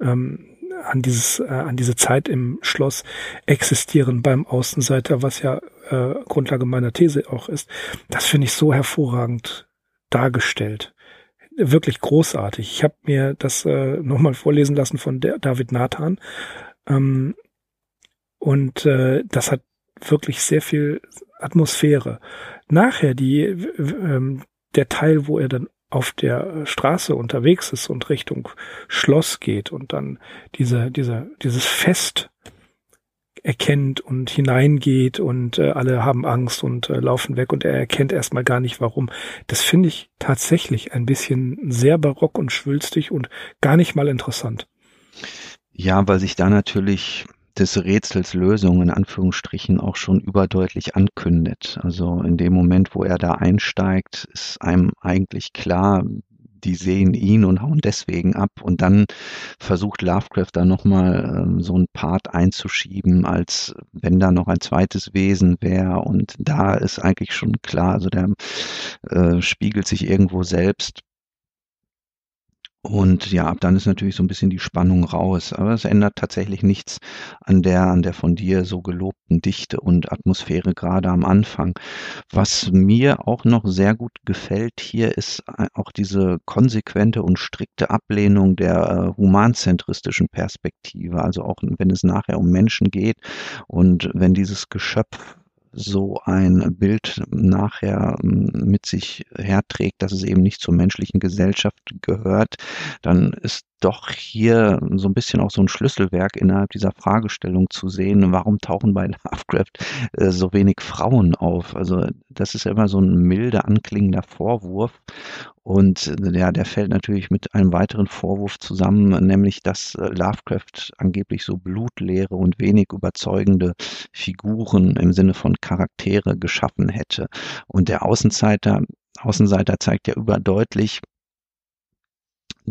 ähm, an dieses, äh, an diese Zeit im Schloss existieren beim Außenseiter, was ja äh, Grundlage meiner These auch ist. Das finde ich so hervorragend dargestellt. Wirklich großartig. Ich habe mir das äh, nochmal vorlesen lassen von David Nathan. Ähm, und äh, das hat wirklich sehr viel Atmosphäre. Nachher die, ähm, der Teil, wo er dann auf der Straße unterwegs ist und Richtung Schloss geht und dann diese, diese, dieses Fest erkennt und hineingeht und äh, alle haben Angst und äh, laufen weg und er erkennt erstmal gar nicht warum. Das finde ich tatsächlich ein bisschen sehr barock und schwülstig und gar nicht mal interessant. Ja, weil sich da natürlich des Rätsels Lösung in Anführungsstrichen auch schon überdeutlich ankündet. Also in dem Moment, wo er da einsteigt, ist einem eigentlich klar, die sehen ihn und hauen deswegen ab. Und dann versucht Lovecraft da nochmal ähm, so ein Part einzuschieben, als wenn da noch ein zweites Wesen wäre. Und da ist eigentlich schon klar, also der äh, spiegelt sich irgendwo selbst und ja, ab dann ist natürlich so ein bisschen die Spannung raus. Aber es ändert tatsächlich nichts an der, an der von dir so gelobten Dichte und Atmosphäre gerade am Anfang. Was mir auch noch sehr gut gefällt hier ist äh, auch diese konsequente und strikte Ablehnung der äh, humanzentristischen Perspektive. Also auch wenn es nachher um Menschen geht und wenn dieses Geschöpf so ein Bild nachher hm, mit sich herträgt, dass es eben nicht zur menschlichen Gesellschaft gehört, dann ist doch hier so ein bisschen auch so ein Schlüsselwerk innerhalb dieser Fragestellung zu sehen, warum tauchen bei Lovecraft äh, so wenig Frauen auf? Also das ist ja immer so ein milde anklingender Vorwurf und ja, der fällt natürlich mit einem weiteren Vorwurf zusammen, nämlich dass äh, Lovecraft angeblich so blutleere und wenig überzeugende Figuren im Sinne von Charaktere geschaffen hätte. Und der Außenseiter Außenseiter zeigt ja überdeutlich,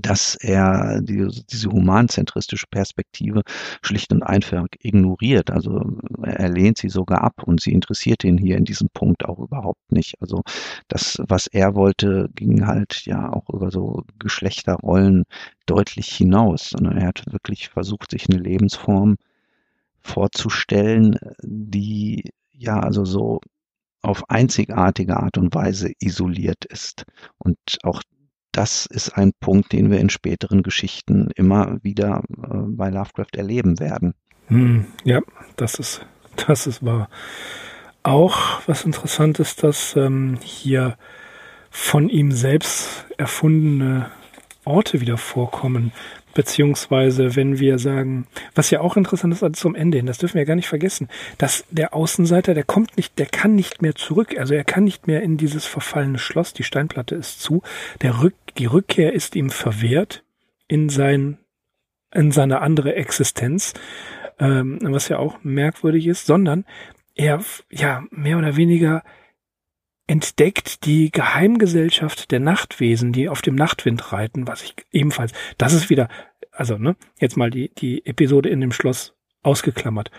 dass er die, diese humanzentristische Perspektive schlicht und einfach ignoriert. Also er lehnt sie sogar ab und sie interessiert ihn hier in diesem Punkt auch überhaupt nicht. Also das, was er wollte, ging halt ja auch über so Geschlechterrollen deutlich hinaus, sondern er hat wirklich versucht, sich eine Lebensform vorzustellen, die ja also so auf einzigartige Art und Weise isoliert ist und auch das ist ein Punkt, den wir in späteren Geschichten immer wieder äh, bei Lovecraft erleben werden. Hm, ja, das ist, das ist wahr. Auch was interessant ist, dass ähm, hier von ihm selbst erfundene Orte wieder vorkommen. Beziehungsweise, wenn wir sagen, was ja auch interessant ist also zum Ende hin, das dürfen wir ja gar nicht vergessen, dass der Außenseiter, der kommt nicht, der kann nicht mehr zurück. Also er kann nicht mehr in dieses verfallene Schloss, die Steinplatte ist zu. Der Rück, die Rückkehr ist ihm verwehrt in sein, in seine andere Existenz, ähm, was ja auch merkwürdig ist, sondern er, ja, mehr oder weniger entdeckt die Geheimgesellschaft der Nachtwesen, die auf dem Nachtwind reiten, was ich ebenfalls, das ist wieder, also ne, jetzt mal die, die Episode in dem Schloss ausgeklammert.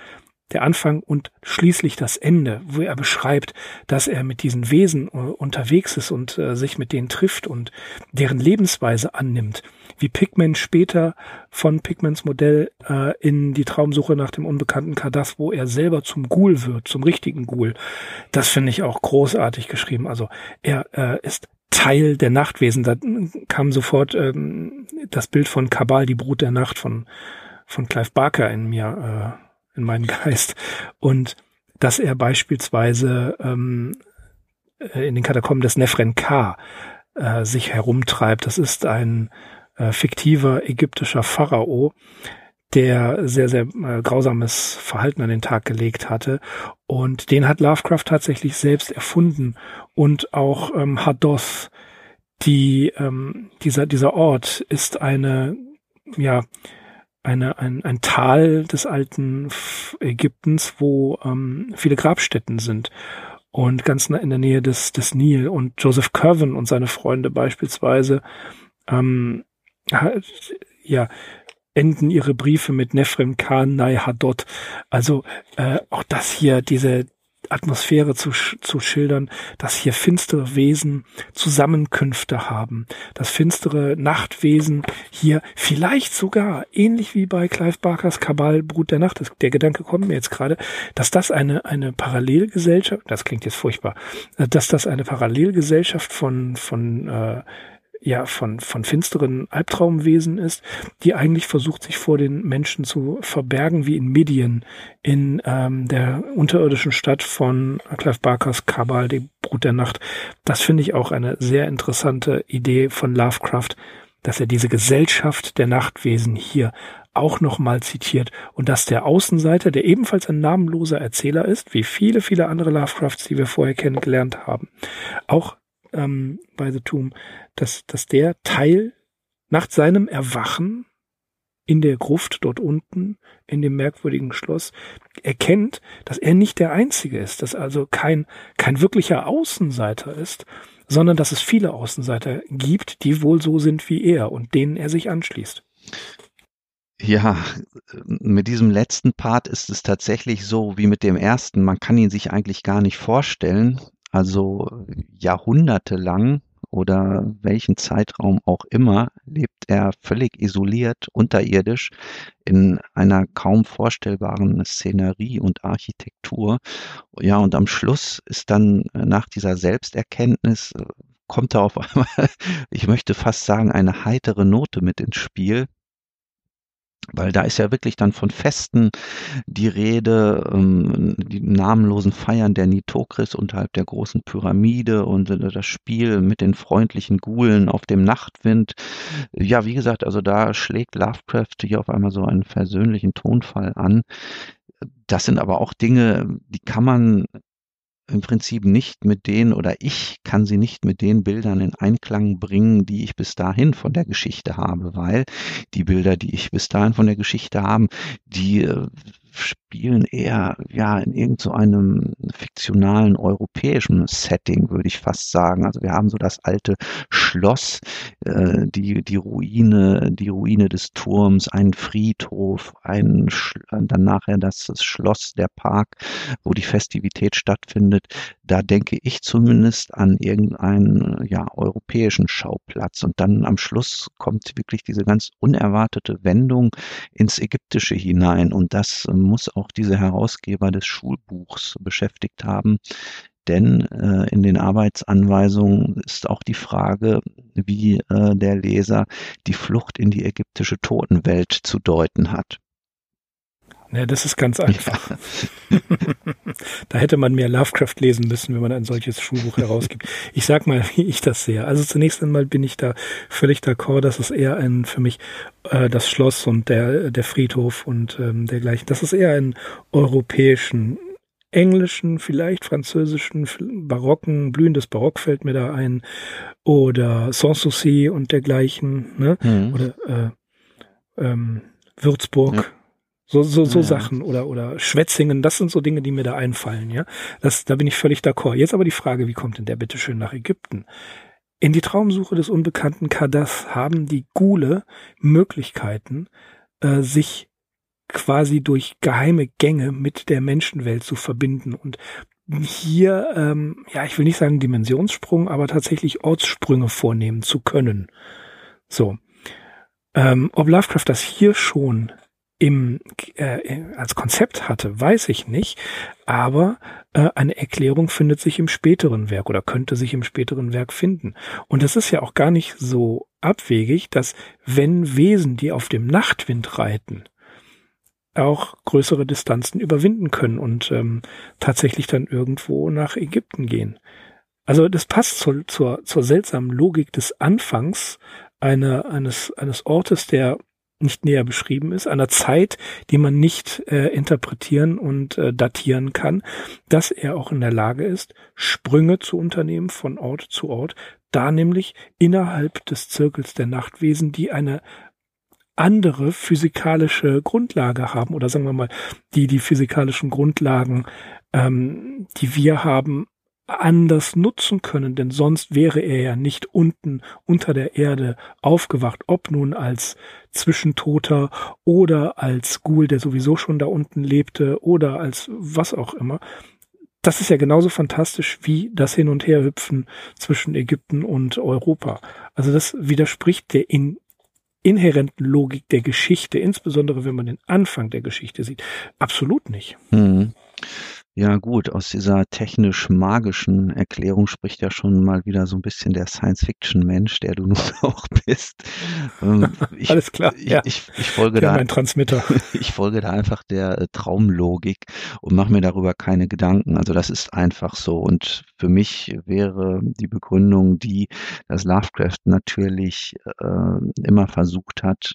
Der Anfang und schließlich das Ende, wo er beschreibt, dass er mit diesen Wesen äh, unterwegs ist und äh, sich mit denen trifft und deren Lebensweise annimmt wie Pigman später von Pigmans Modell äh, in die Traumsuche nach dem unbekannten Kardas, wo er selber zum Ghoul wird, zum richtigen Ghoul. Das finde ich auch großartig geschrieben. Also er äh, ist Teil der Nachtwesen. Da kam sofort ähm, das Bild von Kabal, die Brut der Nacht von, von Clive Barker in mir, äh, in meinen Geist. Und dass er beispielsweise ähm, äh, in den Katakomben des Nefren K äh, sich herumtreibt. Das ist ein äh, fiktiver ägyptischer Pharao, der sehr, sehr äh, grausames Verhalten an den Tag gelegt hatte. Und den hat Lovecraft tatsächlich selbst erfunden. Und auch ähm, Hadoth, die, ähm, dieser, dieser Ort ist eine, ja, eine, ein, ein Tal des alten Ägyptens, wo ähm, viele Grabstätten sind und ganz in der Nähe des, des Nil. Und Joseph Curwen und seine Freunde beispielsweise ähm, ja, enden ihre Briefe mit Nefrem Khan Nai Hadot. Also äh, auch das hier, diese Atmosphäre zu, zu schildern, dass hier finstere Wesen Zusammenkünfte haben, dass finstere Nachtwesen hier vielleicht sogar, ähnlich wie bei Clive Barkers Kabal, Brut der Nacht, der Gedanke kommt mir jetzt gerade, dass das eine, eine Parallelgesellschaft, das klingt jetzt furchtbar, dass das eine Parallelgesellschaft von, von äh, ja von, von finsteren Albtraumwesen ist, die eigentlich versucht, sich vor den Menschen zu verbergen, wie in Medien, in ähm, der unterirdischen Stadt von Clive Barkers Kabal, die Brut der Nacht. Das finde ich auch eine sehr interessante Idee von Lovecraft, dass er diese Gesellschaft der Nachtwesen hier auch nochmal zitiert und dass der Außenseiter, der ebenfalls ein namenloser Erzähler ist, wie viele, viele andere Lovecrafts, die wir vorher kennengelernt haben, auch ähm, Tomb, dass, dass der Teil nach seinem Erwachen in der Gruft dort unten, in dem merkwürdigen Schloss, erkennt, dass er nicht der Einzige ist, dass also kein, kein wirklicher Außenseiter ist, sondern dass es viele Außenseiter gibt, die wohl so sind wie er und denen er sich anschließt. Ja, mit diesem letzten Part ist es tatsächlich so wie mit dem ersten. Man kann ihn sich eigentlich gar nicht vorstellen. Also jahrhundertelang oder welchen Zeitraum auch immer, lebt er völlig isoliert, unterirdisch, in einer kaum vorstellbaren Szenerie und Architektur. Ja, und am Schluss ist dann nach dieser Selbsterkenntnis, äh, kommt da auf einmal, ich möchte fast sagen, eine heitere Note mit ins Spiel weil da ist ja wirklich dann von Festen die Rede, ähm, die namenlosen Feiern der Nitokris unterhalb der großen Pyramide und äh, das Spiel mit den freundlichen Gulen auf dem Nachtwind. Ja, wie gesagt, also da schlägt Lovecraft hier auf einmal so einen versöhnlichen Tonfall an. Das sind aber auch Dinge, die kann man im Prinzip nicht mit denen oder ich kann sie nicht mit den Bildern in Einklang bringen, die ich bis dahin von der Geschichte habe, weil die Bilder, die ich bis dahin von der Geschichte habe, die äh, spielen eher ja in irgendeinem so fiktionalen europäischen Setting, würde ich fast sagen. Also wir haben so das alte Schloss, äh, die die Ruine, die Ruine des Turms, einen Friedhof, ein dann nachher das, das Schloss, der Park, wo die Festivität stattfindet. Da denke ich zumindest an irgendeinen ja europäischen Schauplatz und dann am Schluss kommt wirklich diese ganz unerwartete Wendung ins Ägyptische hinein und das muss auch diese Herausgeber des Schulbuchs beschäftigt haben. Denn äh, in den Arbeitsanweisungen ist auch die Frage, wie äh, der Leser die Flucht in die ägyptische Totenwelt zu deuten hat. Ja, das ist ganz einfach. Ja. da hätte man mehr Lovecraft lesen müssen, wenn man ein solches Schulbuch herausgibt. Ich sag mal, wie ich das sehe. Also zunächst einmal bin ich da völlig d'accord, dass es eher ein für mich äh, das Schloss und der der Friedhof und ähm, dergleichen. Das ist eher ein europäischen englischen, vielleicht französischen, barocken, blühendes Barock fällt mir da ein, oder Sanssouci und dergleichen, ne? Mhm. Oder äh, ähm, Würzburg. So, so, so ja. Sachen oder, oder Schwätzingen, das sind so Dinge, die mir da einfallen, ja. Das, da bin ich völlig d'accord. Jetzt aber die Frage, wie kommt denn der bitteschön nach Ägypten? In die Traumsuche des unbekannten Kadas haben die Gule Möglichkeiten, äh, sich quasi durch geheime Gänge mit der Menschenwelt zu verbinden und hier, ähm, ja, ich will nicht sagen Dimensionssprung, aber tatsächlich Ortssprünge vornehmen zu können. So. Ähm, ob Lovecraft das hier schon im, äh, als Konzept hatte, weiß ich nicht, aber äh, eine Erklärung findet sich im späteren Werk oder könnte sich im späteren Werk finden. Und es ist ja auch gar nicht so abwegig, dass wenn Wesen, die auf dem Nachtwind reiten, auch größere Distanzen überwinden können und ähm, tatsächlich dann irgendwo nach Ägypten gehen. Also das passt zur, zur, zur seltsamen Logik des Anfangs einer, eines, eines Ortes, der nicht näher beschrieben ist, einer Zeit, die man nicht äh, interpretieren und äh, datieren kann, dass er auch in der Lage ist, Sprünge zu unternehmen von Ort zu Ort, da nämlich innerhalb des Zirkels der Nachtwesen, die eine andere physikalische Grundlage haben oder sagen wir mal, die die physikalischen Grundlagen, ähm, die wir haben, anders nutzen können, denn sonst wäre er ja nicht unten unter der Erde aufgewacht, ob nun als Zwischentoter oder als Ghoul, der sowieso schon da unten lebte oder als was auch immer. Das ist ja genauso fantastisch wie das Hin- und Herhüpfen zwischen Ägypten und Europa. Also das widerspricht der in inhärenten Logik der Geschichte, insbesondere wenn man den Anfang der Geschichte sieht, absolut nicht. Mhm. Ja gut, aus dieser technisch-magischen Erklärung spricht ja schon mal wieder so ein bisschen der Science-Fiction-Mensch, der du nun auch bist. Ähm, ich, Alles klar, ich, ja. Ich, ich folge da, Transmitter. ich folge da einfach der äh, Traumlogik und mache mir darüber keine Gedanken. Also das ist einfach so. Und für mich wäre die Begründung die, dass Lovecraft natürlich äh, immer versucht hat,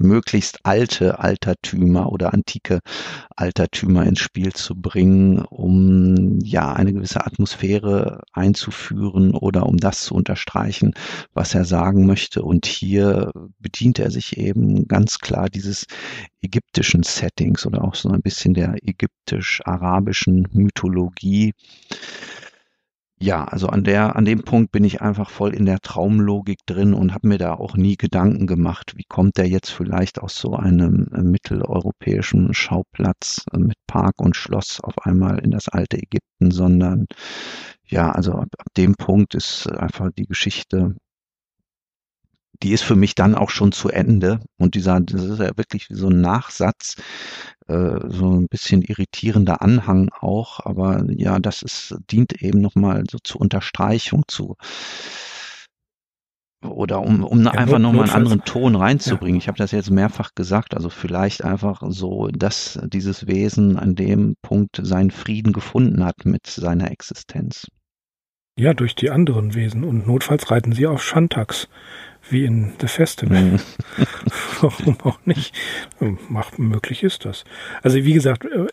möglichst alte Altertümer oder antike Altertümer ins Spiel zu bringen, um ja eine gewisse Atmosphäre einzuführen oder um das zu unterstreichen, was er sagen möchte. Und hier bedient er sich eben ganz klar dieses ägyptischen Settings oder auch so ein bisschen der ägyptisch-arabischen Mythologie ja, also an der, an dem Punkt bin ich einfach voll in der Traumlogik drin und habe mir da auch nie Gedanken gemacht, wie kommt der jetzt vielleicht aus so einem äh, mitteleuropäischen Schauplatz äh, mit Park und Schloss auf einmal in das alte Ägypten, sondern ja, also ab, ab dem Punkt ist einfach die Geschichte die ist für mich dann auch schon zu Ende. Und dieser, das ist ja wirklich wie so ein Nachsatz, äh, so ein bisschen irritierender Anhang auch. Aber ja, das ist, dient eben nochmal so zur Unterstreichung, zu oder um, um ja, einfach nochmal einen anderen Ton reinzubringen. Ja. Ich habe das jetzt mehrfach gesagt, also vielleicht einfach so, dass dieses Wesen an dem Punkt seinen Frieden gefunden hat mit seiner Existenz. Ja, durch die anderen Wesen. Und notfalls reiten sie auf Shantax wie in The Festival. Mhm. Warum auch nicht? Macht, möglich ist das. Also wie gesagt, äh,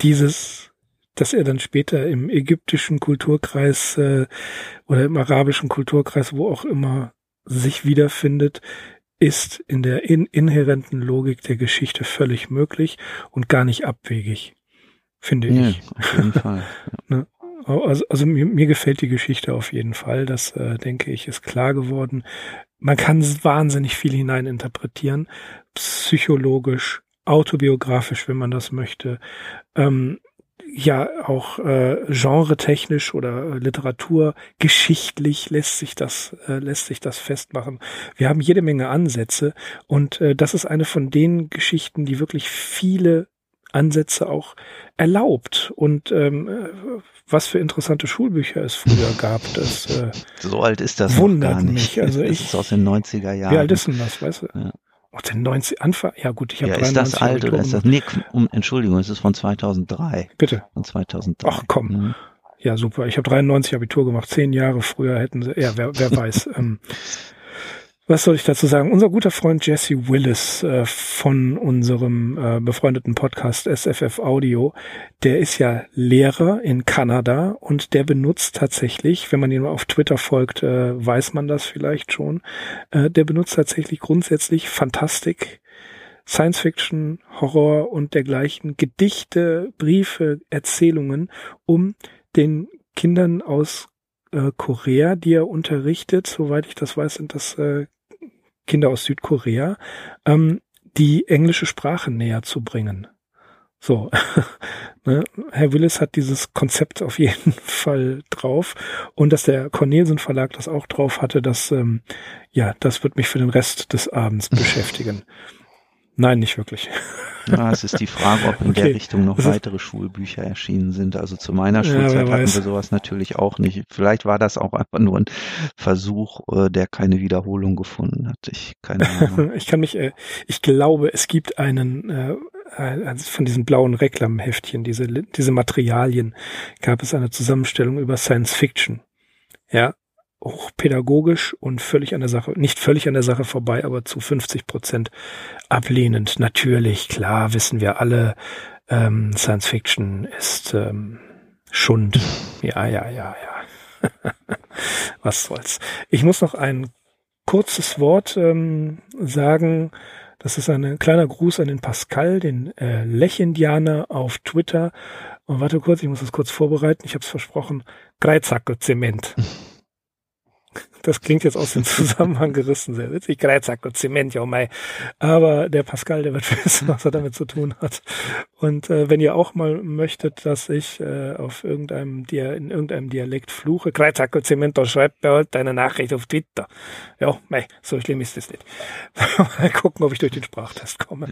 dieses, dass er dann später im ägyptischen Kulturkreis äh, oder im arabischen Kulturkreis, wo auch immer sich wiederfindet, ist in der in inhärenten Logik der Geschichte völlig möglich und gar nicht abwegig, finde ja, ich. Auf jeden Fall. ne? Also, also mir, mir gefällt die Geschichte auf jeden Fall. Das, äh, denke ich, ist klar geworden man kann wahnsinnig viel hineininterpretieren, psychologisch, autobiografisch, wenn man das möchte. Ähm, ja, auch äh, genretechnisch oder literaturgeschichtlich lässt sich das äh, lässt sich das festmachen. Wir haben jede Menge Ansätze und äh, das ist eine von den Geschichten, die wirklich viele Ansätze auch erlaubt und ähm, was für interessante Schulbücher es früher gab. Das, äh, so alt ist das wundert. Mich. Also das ich, ist aus den 90er Jahren. Wie alt ist denn das, weißt du? Ja. Auch den 90 Anfang, ja gut, ich habe ja, ist das alt oder ist das, nee, um, Entschuldigung, es ist von 2003. Bitte. Von 2003. Ach komm. Mhm. Ja, super. Ich habe 93 Abitur gemacht. Zehn Jahre früher hätten sie, ja, wer, wer weiß. ähm, was soll ich dazu sagen? Unser guter Freund Jesse Willis äh, von unserem äh, befreundeten Podcast SFF Audio, der ist ja Lehrer in Kanada und der benutzt tatsächlich, wenn man ihm auf Twitter folgt, äh, weiß man das vielleicht schon, äh, der benutzt tatsächlich grundsätzlich Fantastik, Science Fiction, Horror und dergleichen, Gedichte, Briefe, Erzählungen, um den Kindern aus äh, Korea, die er unterrichtet, soweit ich das weiß, sind das äh, Kinder aus Südkorea, ähm, die englische Sprache näher zu bringen. So, ne? Herr Willis hat dieses Konzept auf jeden Fall drauf und dass der Cornelsen Verlag das auch drauf hatte, das ähm, ja, das wird mich für den Rest des Abends beschäftigen. Nein, nicht wirklich. Ja, es ist die Frage, ob in okay. der Richtung noch weitere Schulbücher erschienen sind. Also zu meiner Schulzeit ja, hatten wir sowas natürlich auch nicht. Vielleicht war das auch einfach nur ein Versuch, äh, der keine Wiederholung gefunden hat. Ich keine Ahnung. ich kann mich, äh, ich glaube, es gibt einen äh, von diesen blauen Reklamheftchen, diese diese Materialien, gab es eine Zusammenstellung über Science Fiction. Ja, hochpädagogisch und völlig an der Sache, nicht völlig an der Sache vorbei, aber zu 50 Prozent ablehnend. Natürlich, klar, wissen wir alle, ähm, Science Fiction ist ähm, Schund. Ja, ja, ja, ja. Was soll's. Ich muss noch ein kurzes Wort ähm, sagen. Das ist ein kleiner Gruß an den Pascal, den äh, Lech-Indianer auf Twitter. Und warte kurz, ich muss das kurz vorbereiten. Ich habe es versprochen. Greizzacke Zement. Das klingt jetzt aus dem Zusammenhang gerissen, sehr witzig. Greizack und Zement, ja mei. Aber der Pascal, der wird wissen, was er damit zu tun hat. Und äh, wenn ihr auch mal möchtet, dass ich äh, auf irgendeinem Dia in irgendeinem Dialekt fluche, Greizack und Zement, dann schreibt mir halt deine Nachricht auf Twitter. Ja, mei, so schlimm ist das nicht. mal gucken, ob ich durch den Sprachtest komme.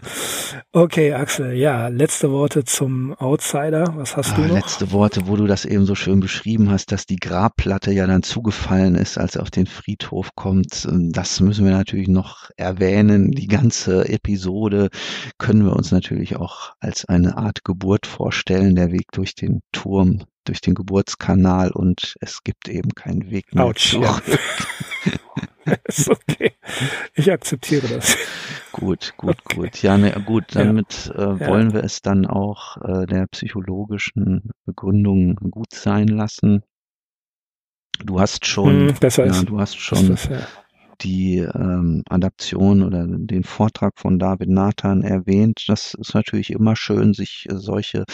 Okay, Axel, ja, letzte Worte zum Outsider. Was hast ah, du noch? Letzte Worte, wo du das eben so schön beschrieben hast, dass die Grabplatte ja dann zugefallen ist, als auf den Friedhof kommt. Das müssen wir natürlich noch erwähnen. Die ganze Episode können wir uns natürlich auch als eine Art Geburt vorstellen. Der Weg durch den Turm durch den Geburtskanal und es gibt eben keinen Weg mehr Autsch. Ja. ist okay. Ich akzeptiere das. Gut, gut, Okay. gut. Ja, ne, gut, Ja. damit äh, Ja. wollen wir es dann auch äh, der psychologischen Begründung gut sein lassen. Du hast schon, Hm, besser ja, du hast schon das, ja. die ähm, Adaption oder den Vortrag von David Nathan erwähnt. Das ist natürlich immer schön, sich äh, solche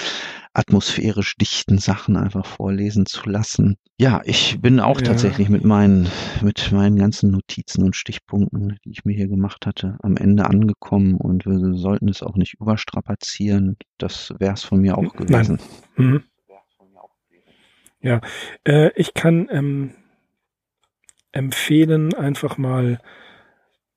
atmosphärisch dichten Sachen einfach vorlesen zu lassen. Ja, ich bin auch Ja. tatsächlich mit meinen, mit meinen ganzen Notizen und Stichpunkten, die ich mir hier gemacht hatte, am Ende angekommen und wir sollten es auch nicht überstrapazieren. Das wäre es von mir auch Nein. gewesen. Mhm. Ja, äh, ich kann ähm, empfehlen, einfach mal,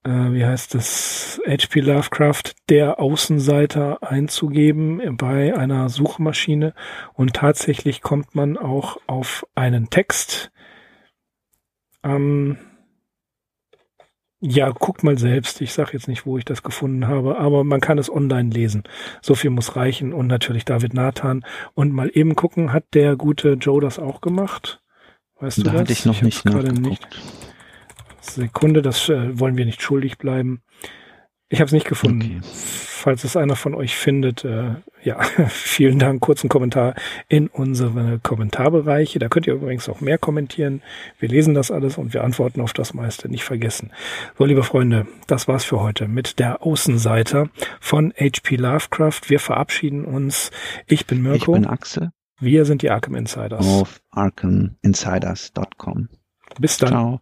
äh, wie heißt das, HP Lovecraft, der Außenseiter einzugeben bei einer Suchmaschine und tatsächlich kommt man auch auf einen Text. Ähm, ja, guckt mal selbst. Ich sage jetzt nicht, wo ich das gefunden habe, aber man kann es online lesen. So viel muss reichen und natürlich David Nathan und mal eben gucken, hat der gute Joe das auch gemacht? Weißt du Da das? hatte ich noch hab's nicht gerade nachgeguckt. Sekunde, das äh, wollen wir nicht schuldig bleiben. Ich habe es nicht gefunden. Okay. Falls es einer von euch findet, äh, ja, vielen Dank. Kurzen Kommentar in unsere Kommentarbereiche. Da könnt ihr übrigens auch mehr kommentieren. Wir lesen das alles und wir antworten auf das meiste. Nicht vergessen. So, liebe Freunde, das war's für heute mit der Außenseiter von HP Lovecraft. Wir verabschieden uns. Ich bin Ich Mirko. bin Axel wir sind die Arkham Insiders. auf arkhaminsiders.com. Bis dann. Ciao.